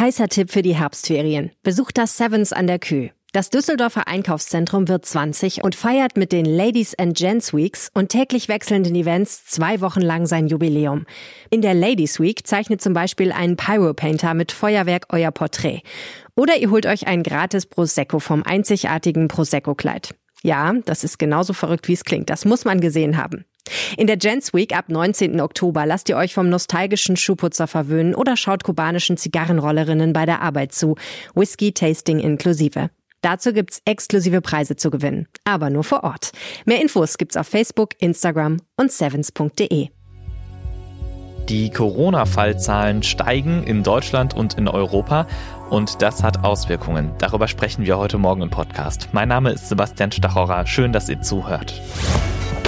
Heißer Tipp für die Herbstferien. Besucht das Sevens an der Kühe. Das Düsseldorfer Einkaufszentrum wird 20 und feiert mit den Ladies and Gents Weeks und täglich wechselnden Events zwei Wochen lang sein Jubiläum. In der Ladies Week zeichnet zum Beispiel ein Pyropainter mit Feuerwerk euer Porträt. Oder ihr holt euch ein gratis Prosecco vom einzigartigen Prosecco-Kleid. Ja, das ist genauso verrückt, wie es klingt. Das muss man gesehen haben. In der Gents Week ab 19. Oktober lasst ihr euch vom nostalgischen Schuhputzer verwöhnen oder schaut kubanischen Zigarrenrollerinnen bei der Arbeit zu. Whisky-Tasting inklusive. Dazu gibt's exklusive Preise zu gewinnen, aber nur vor Ort. Mehr Infos gibt's auf Facebook, Instagram und sevens.de. Die Corona-Fallzahlen steigen in Deutschland und in Europa und das hat Auswirkungen. Darüber sprechen wir heute Morgen im Podcast. Mein Name ist Sebastian Stachorer. Schön, dass ihr zuhört.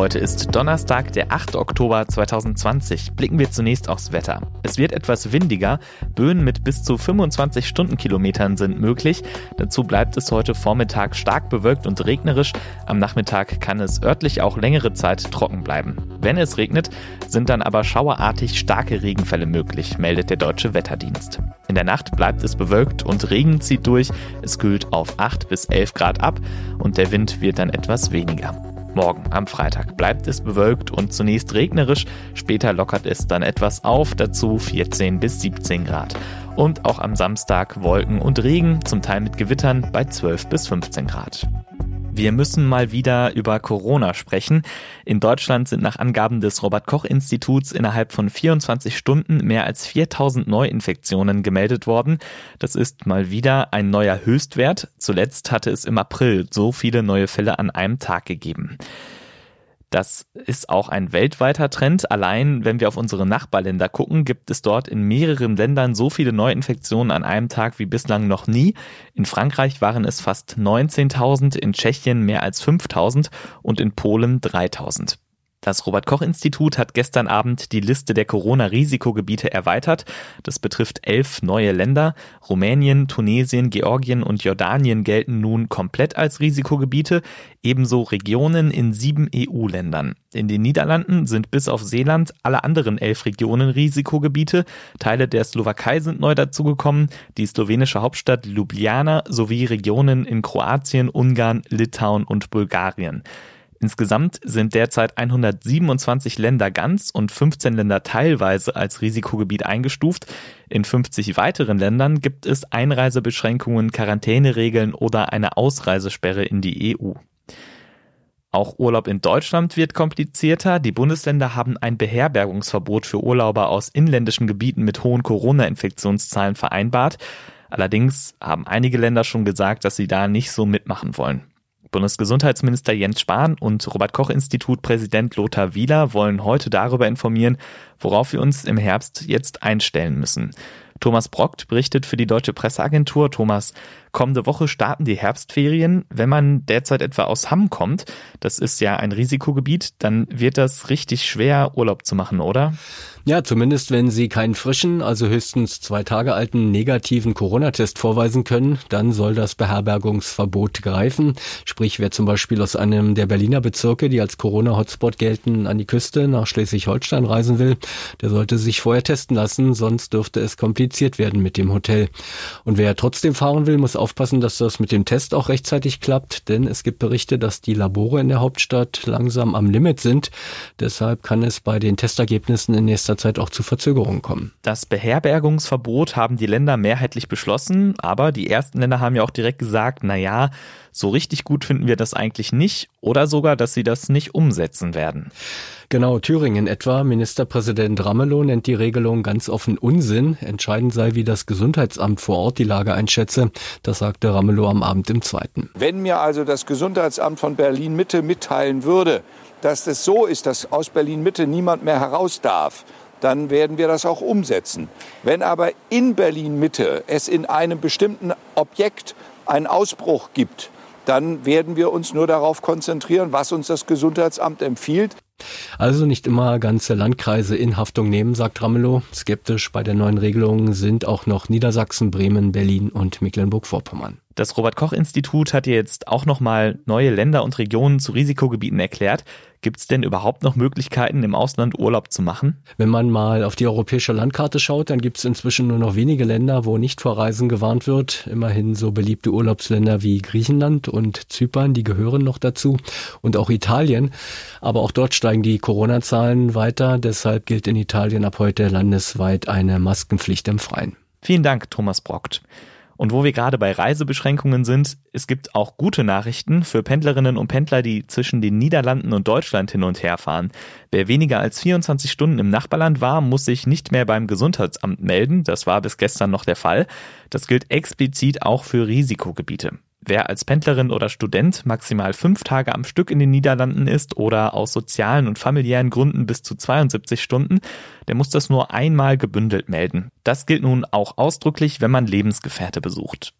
Heute ist Donnerstag, der 8. Oktober 2020. Blicken wir zunächst aufs Wetter. Es wird etwas windiger. Böen mit bis zu 25 Stundenkilometern sind möglich. Dazu bleibt es heute Vormittag stark bewölkt und regnerisch. Am Nachmittag kann es örtlich auch längere Zeit trocken bleiben. Wenn es regnet, sind dann aber schauerartig starke Regenfälle möglich, meldet der Deutsche Wetterdienst. In der Nacht bleibt es bewölkt und Regen zieht durch. Es kühlt auf 8 bis 11 Grad ab und der Wind wird dann etwas weniger. Morgen am Freitag bleibt es bewölkt und zunächst regnerisch, später lockert es dann etwas auf, dazu 14 bis 17 Grad. Und auch am Samstag Wolken und Regen, zum Teil mit Gewittern bei 12 bis 15 Grad. Wir müssen mal wieder über Corona sprechen. In Deutschland sind nach Angaben des Robert Koch Instituts innerhalb von 24 Stunden mehr als 4000 Neuinfektionen gemeldet worden. Das ist mal wieder ein neuer Höchstwert. Zuletzt hatte es im April so viele neue Fälle an einem Tag gegeben. Das ist auch ein weltweiter Trend. Allein wenn wir auf unsere Nachbarländer gucken, gibt es dort in mehreren Ländern so viele Neuinfektionen an einem Tag wie bislang noch nie. In Frankreich waren es fast 19.000, in Tschechien mehr als 5.000 und in Polen 3.000. Das Robert Koch Institut hat gestern Abend die Liste der Corona-Risikogebiete erweitert. Das betrifft elf neue Länder. Rumänien, Tunesien, Georgien und Jordanien gelten nun komplett als Risikogebiete, ebenso Regionen in sieben EU-Ländern. In den Niederlanden sind bis auf Seeland alle anderen elf Regionen Risikogebiete. Teile der Slowakei sind neu dazugekommen, die slowenische Hauptstadt Ljubljana sowie Regionen in Kroatien, Ungarn, Litauen und Bulgarien. Insgesamt sind derzeit 127 Länder ganz und 15 Länder teilweise als Risikogebiet eingestuft. In 50 weiteren Ländern gibt es Einreisebeschränkungen, Quarantäneregeln oder eine Ausreisesperre in die EU. Auch Urlaub in Deutschland wird komplizierter. Die Bundesländer haben ein Beherbergungsverbot für Urlauber aus inländischen Gebieten mit hohen Corona-Infektionszahlen vereinbart. Allerdings haben einige Länder schon gesagt, dass sie da nicht so mitmachen wollen. Bundesgesundheitsminister Jens Spahn und Robert Koch Institut Präsident Lothar Wieler wollen heute darüber informieren, worauf wir uns im Herbst jetzt einstellen müssen. Thomas Brockt berichtet für die Deutsche Presseagentur. Thomas, kommende Woche starten die Herbstferien. Wenn man derzeit etwa aus Hamm kommt, das ist ja ein Risikogebiet, dann wird das richtig schwer, Urlaub zu machen, oder? Ja, zumindest wenn Sie keinen frischen, also höchstens zwei Tage alten negativen Corona-Test vorweisen können, dann soll das Beherbergungsverbot greifen. Sprich, wer zum Beispiel aus einem der Berliner Bezirke, die als Corona-Hotspot gelten, an die Küste nach Schleswig-Holstein reisen will, der sollte sich vorher testen lassen, sonst dürfte es kompliziert werden mit dem Hotel. Und wer trotzdem fahren will, muss aufpassen, dass das mit dem Test auch rechtzeitig klappt, denn es gibt Berichte, dass die Labore in der Hauptstadt langsam am Limit sind. Deshalb kann es bei den Testergebnissen in nächster Zeit auch zu Verzögerungen kommen. Das Beherbergungsverbot haben die Länder mehrheitlich beschlossen, aber die ersten Länder haben ja auch direkt gesagt, na ja, so richtig gut finden wir das eigentlich nicht oder sogar, dass sie das nicht umsetzen werden. Genau, Thüringen etwa. Ministerpräsident Ramelow nennt die Regelung ganz offen Unsinn. Entscheidend sei, wie das Gesundheitsamt vor Ort die Lage einschätze. Das sagte Ramelow am Abend im Zweiten. Wenn mir also das Gesundheitsamt von Berlin Mitte mitteilen würde, dass es so ist, dass aus Berlin Mitte niemand mehr heraus darf, dann werden wir das auch umsetzen. Wenn aber in Berlin Mitte es in einem bestimmten Objekt einen Ausbruch gibt, dann werden wir uns nur darauf konzentrieren, was uns das Gesundheitsamt empfiehlt. Also nicht immer ganze Landkreise in Haftung nehmen, sagt Ramelow. Skeptisch bei der neuen Regelung sind auch noch Niedersachsen, Bremen, Berlin und Mecklenburg-Vorpommern. Das Robert Koch Institut hat jetzt auch nochmal neue Länder und Regionen zu Risikogebieten erklärt. Gibt es denn überhaupt noch Möglichkeiten, im Ausland Urlaub zu machen? Wenn man mal auf die europäische Landkarte schaut, dann gibt es inzwischen nur noch wenige Länder, wo nicht vor Reisen gewarnt wird. Immerhin so beliebte Urlaubsländer wie Griechenland und Zypern, die gehören noch dazu. Und auch Italien. Aber auch dort steigen die Corona-Zahlen weiter. Deshalb gilt in Italien ab heute landesweit eine Maskenpflicht im Freien. Vielen Dank, Thomas Brockt. Und wo wir gerade bei Reisebeschränkungen sind, es gibt auch gute Nachrichten für Pendlerinnen und Pendler, die zwischen den Niederlanden und Deutschland hin und her fahren. Wer weniger als 24 Stunden im Nachbarland war, muss sich nicht mehr beim Gesundheitsamt melden. Das war bis gestern noch der Fall. Das gilt explizit auch für Risikogebiete. Wer als Pendlerin oder Student maximal fünf Tage am Stück in den Niederlanden ist oder aus sozialen und familiären Gründen bis zu 72 Stunden, der muss das nur einmal gebündelt melden. Das gilt nun auch ausdrücklich, wenn man Lebensgefährte besucht.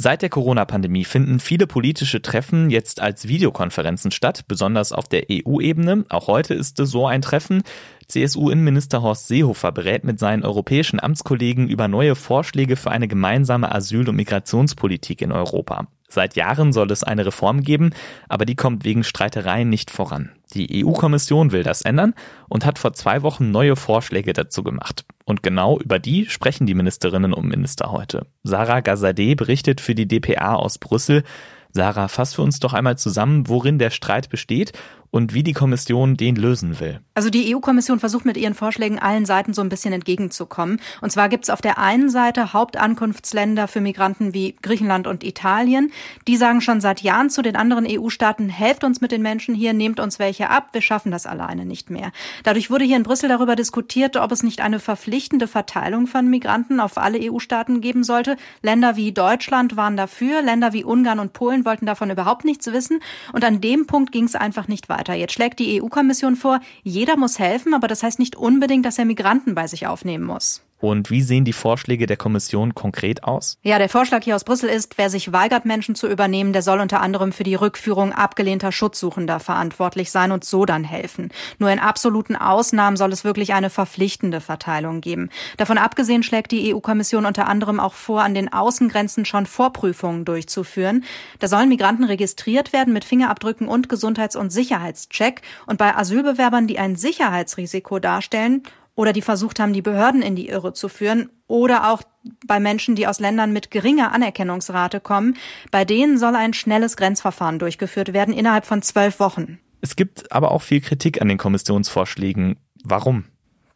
Seit der Corona-Pandemie finden viele politische Treffen jetzt als Videokonferenzen statt, besonders auf der EU-Ebene. Auch heute ist es so ein Treffen. CSU-Innenminister Horst Seehofer berät mit seinen europäischen Amtskollegen über neue Vorschläge für eine gemeinsame Asyl- und Migrationspolitik in Europa. Seit Jahren soll es eine Reform geben, aber die kommt wegen Streitereien nicht voran. Die EU-Kommission will das ändern und hat vor zwei Wochen neue Vorschläge dazu gemacht. Und genau über die sprechen die Ministerinnen und Minister heute. Sarah Gazadeh berichtet für die DPA aus Brüssel. Sarah, fass für uns doch einmal zusammen, worin der Streit besteht und wie die Kommission den lösen will. Also die EU-Kommission versucht mit ihren Vorschlägen allen Seiten so ein bisschen entgegenzukommen. Und zwar gibt es auf der einen Seite Hauptankunftsländer für Migranten wie Griechenland und Italien. Die sagen schon seit Jahren zu den anderen EU-Staaten, helft uns mit den Menschen hier, nehmt uns welche ab, wir schaffen das alleine nicht mehr. Dadurch wurde hier in Brüssel darüber diskutiert, ob es nicht eine verpflichtende Verteilung von Migranten auf alle EU-Staaten geben sollte. Länder wie Deutschland waren dafür, Länder wie Ungarn und Polen wollten davon überhaupt nichts wissen. Und an dem Punkt ging es einfach nicht weiter weiter. Jetzt schlägt die EU-Kommission vor, jeder muss helfen, aber das heißt nicht unbedingt, dass er Migranten bei sich aufnehmen muss. Und wie sehen die Vorschläge der Kommission konkret aus? Ja, der Vorschlag hier aus Brüssel ist, wer sich weigert, Menschen zu übernehmen, der soll unter anderem für die Rückführung abgelehnter Schutzsuchender verantwortlich sein und so dann helfen. Nur in absoluten Ausnahmen soll es wirklich eine verpflichtende Verteilung geben. Davon abgesehen schlägt die EU-Kommission unter anderem auch vor, an den Außengrenzen schon Vorprüfungen durchzuführen. Da sollen Migranten registriert werden mit Fingerabdrücken und Gesundheits- und Sicherheitscheck. Und bei Asylbewerbern, die ein Sicherheitsrisiko darstellen, oder die versucht haben, die Behörden in die Irre zu führen oder auch bei Menschen, die aus Ländern mit geringer Anerkennungsrate kommen. Bei denen soll ein schnelles Grenzverfahren durchgeführt werden innerhalb von zwölf Wochen. Es gibt aber auch viel Kritik an den Kommissionsvorschlägen. Warum?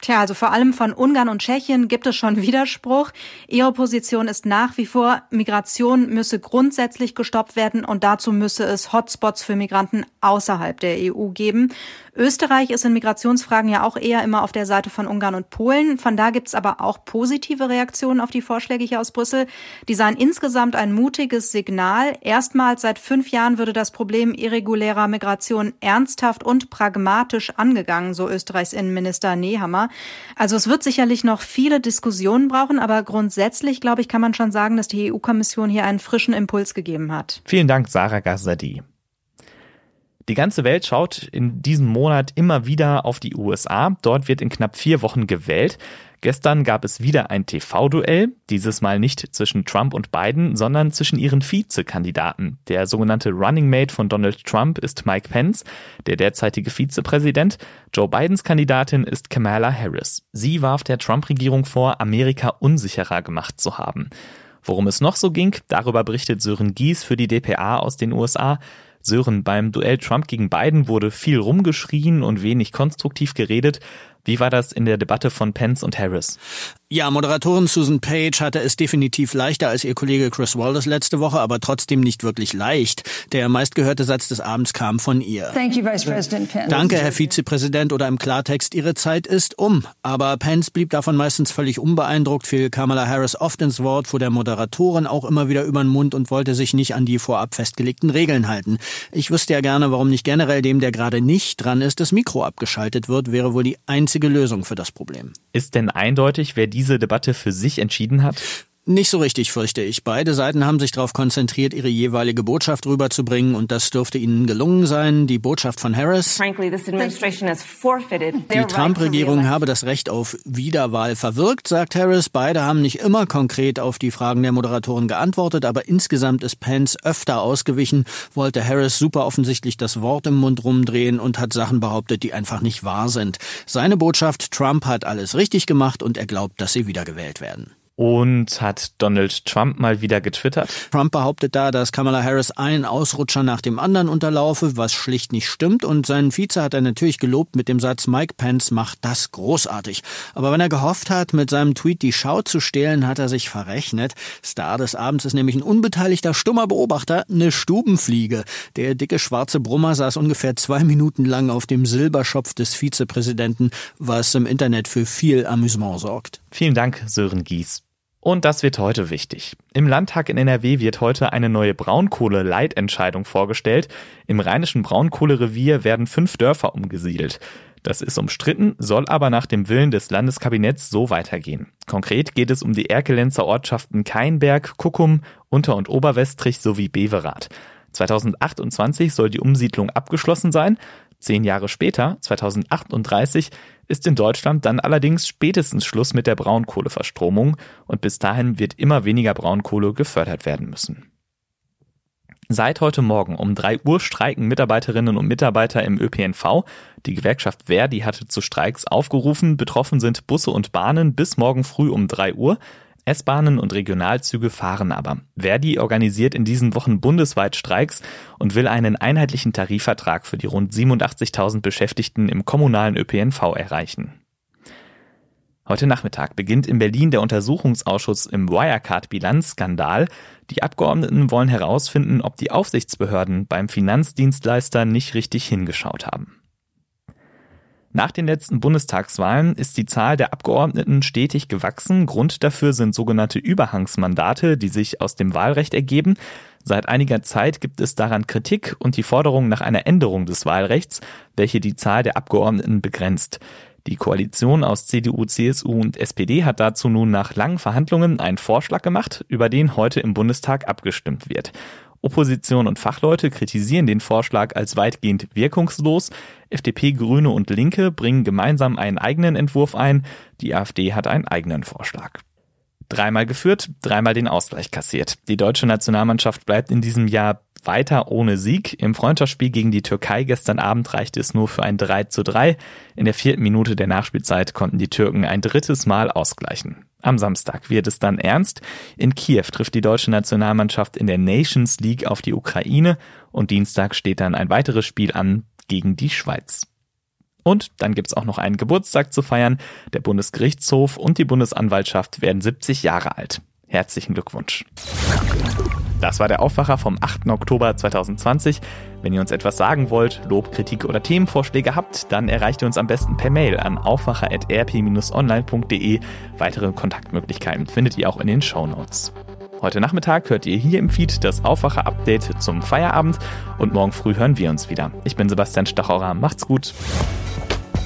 Tja, also vor allem von Ungarn und Tschechien gibt es schon Widerspruch. Ihre Position ist nach wie vor, Migration müsse grundsätzlich gestoppt werden und dazu müsse es Hotspots für Migranten außerhalb der EU geben. Österreich ist in Migrationsfragen ja auch eher immer auf der Seite von Ungarn und Polen. Von da gibt's aber auch positive Reaktionen auf die Vorschläge hier aus Brüssel. Die seien insgesamt ein mutiges Signal. Erstmals seit fünf Jahren würde das Problem irregulärer Migration ernsthaft und pragmatisch angegangen, so Österreichs Innenminister Nehammer. Also es wird sicherlich noch viele Diskussionen brauchen, aber grundsätzlich, glaube ich, kann man schon sagen, dass die EU-Kommission hier einen frischen Impuls gegeben hat. Vielen Dank, Sarah Gazzadi. Die ganze Welt schaut in diesem Monat immer wieder auf die USA. Dort wird in knapp vier Wochen gewählt. Gestern gab es wieder ein TV-Duell, dieses Mal nicht zwischen Trump und Biden, sondern zwischen ihren Vizekandidaten. Der sogenannte Running Mate von Donald Trump ist Mike Pence, der derzeitige Vizepräsident. Joe Bidens Kandidatin ist Kamala Harris. Sie warf der Trump-Regierung vor, Amerika unsicherer gemacht zu haben. Worum es noch so ging, darüber berichtet Sören Gies für die DPA aus den USA. Sören, beim Duell Trump gegen Biden wurde viel rumgeschrien und wenig konstruktiv geredet. Wie war das in der Debatte von Pence und Harris? Ja, Moderatorin Susan Page hatte es definitiv leichter als ihr Kollege Chris Wallace letzte Woche, aber trotzdem nicht wirklich leicht. Der meistgehörte Satz des Abends kam von ihr. Thank you, Vice President Pence. Danke, Herr Vizepräsident, oder im Klartext, Ihre Zeit ist um. Aber Pence blieb davon meistens völlig unbeeindruckt, fiel Kamala Harris oft ins Wort, fuhr der Moderatorin auch immer wieder über den Mund und wollte sich nicht an die vorab festgelegten Regeln halten. Ich wüsste ja gerne, warum nicht generell dem, der gerade nicht dran ist, das Mikro abgeschaltet wird, wäre wohl die einzige Lösung für das Problem. Ist denn eindeutig, wer diese Debatte für sich entschieden hat? Nicht so richtig, fürchte ich. Beide Seiten haben sich darauf konzentriert, ihre jeweilige Botschaft rüberzubringen und das dürfte ihnen gelungen sein. Die Botschaft von Harris. Die Trump-Regierung habe das Recht auf Wiederwahl verwirkt, sagt Harris. Beide haben nicht immer konkret auf die Fragen der Moderatoren geantwortet, aber insgesamt ist Pence öfter ausgewichen, wollte Harris super offensichtlich das Wort im Mund rumdrehen und hat Sachen behauptet, die einfach nicht wahr sind. Seine Botschaft, Trump hat alles richtig gemacht und er glaubt, dass sie wiedergewählt werden. Und hat Donald Trump mal wieder getwittert? Trump behauptet da, dass Kamala Harris einen Ausrutscher nach dem anderen unterlaufe, was schlicht nicht stimmt. Und seinen Vize hat er natürlich gelobt mit dem Satz, Mike Pence macht das großartig. Aber wenn er gehofft hat, mit seinem Tweet die Schau zu stehlen, hat er sich verrechnet. Star des Abends ist nämlich ein unbeteiligter, stummer Beobachter, eine Stubenfliege. Der dicke schwarze Brummer saß ungefähr zwei Minuten lang auf dem Silberschopf des Vizepräsidenten, was im Internet für viel Amüsement sorgt. Vielen Dank, Sören Gies. Und das wird heute wichtig. Im Landtag in NRW wird heute eine neue Braunkohle-Leitentscheidung vorgestellt. Im rheinischen Braunkohlerevier werden fünf Dörfer umgesiedelt. Das ist umstritten, soll aber nach dem Willen des Landeskabinetts so weitergehen. Konkret geht es um die Erkelenzer Ortschaften Keinberg, Kuckum, Unter- und Oberwestrich sowie Beverath. 2028 soll die Umsiedlung abgeschlossen sein. Zehn Jahre später, 2038, ist in Deutschland dann allerdings spätestens Schluss mit der Braunkohleverstromung und bis dahin wird immer weniger Braunkohle gefördert werden müssen. Seit heute Morgen um drei Uhr streiken Mitarbeiterinnen und Mitarbeiter im ÖPNV. Die Gewerkschaft Verdi hatte zu Streiks aufgerufen. Betroffen sind Busse und Bahnen bis morgen früh um drei Uhr. S-Bahnen und Regionalzüge fahren aber. Verdi organisiert in diesen Wochen bundesweit Streiks und will einen einheitlichen Tarifvertrag für die rund 87.000 Beschäftigten im kommunalen ÖPNV erreichen. Heute Nachmittag beginnt in Berlin der Untersuchungsausschuss im Wirecard-Bilanzskandal. Die Abgeordneten wollen herausfinden, ob die Aufsichtsbehörden beim Finanzdienstleister nicht richtig hingeschaut haben. Nach den letzten Bundestagswahlen ist die Zahl der Abgeordneten stetig gewachsen. Grund dafür sind sogenannte Überhangsmandate, die sich aus dem Wahlrecht ergeben. Seit einiger Zeit gibt es daran Kritik und die Forderung nach einer Änderung des Wahlrechts, welche die Zahl der Abgeordneten begrenzt. Die Koalition aus CDU, CSU und SPD hat dazu nun nach langen Verhandlungen einen Vorschlag gemacht, über den heute im Bundestag abgestimmt wird. Opposition und Fachleute kritisieren den Vorschlag als weitgehend wirkungslos. FDP, Grüne und Linke bringen gemeinsam einen eigenen Entwurf ein. Die AfD hat einen eigenen Vorschlag. Dreimal geführt, dreimal den Ausgleich kassiert. Die deutsche Nationalmannschaft bleibt in diesem Jahr weiter ohne Sieg. Im Freundschaftsspiel gegen die Türkei gestern Abend reichte es nur für ein 3 zu 3. In der vierten Minute der Nachspielzeit konnten die Türken ein drittes Mal ausgleichen. Am Samstag wird es dann ernst. In Kiew trifft die deutsche Nationalmannschaft in der Nations League auf die Ukraine und Dienstag steht dann ein weiteres Spiel an gegen die Schweiz. Und dann gibt's auch noch einen Geburtstag zu feiern. Der Bundesgerichtshof und die Bundesanwaltschaft werden 70 Jahre alt. Herzlichen Glückwunsch. Das war der Aufwacher vom 8. Oktober 2020. Wenn ihr uns etwas sagen wollt, Lob, Kritik oder Themenvorschläge habt, dann erreicht ihr uns am besten per Mail an aufwacher.rp-online.de. Weitere Kontaktmöglichkeiten findet ihr auch in den Show Notes. Heute Nachmittag hört ihr hier im Feed das Aufwacher-Update zum Feierabend und morgen früh hören wir uns wieder. Ich bin Sebastian Stachauer. Macht's gut.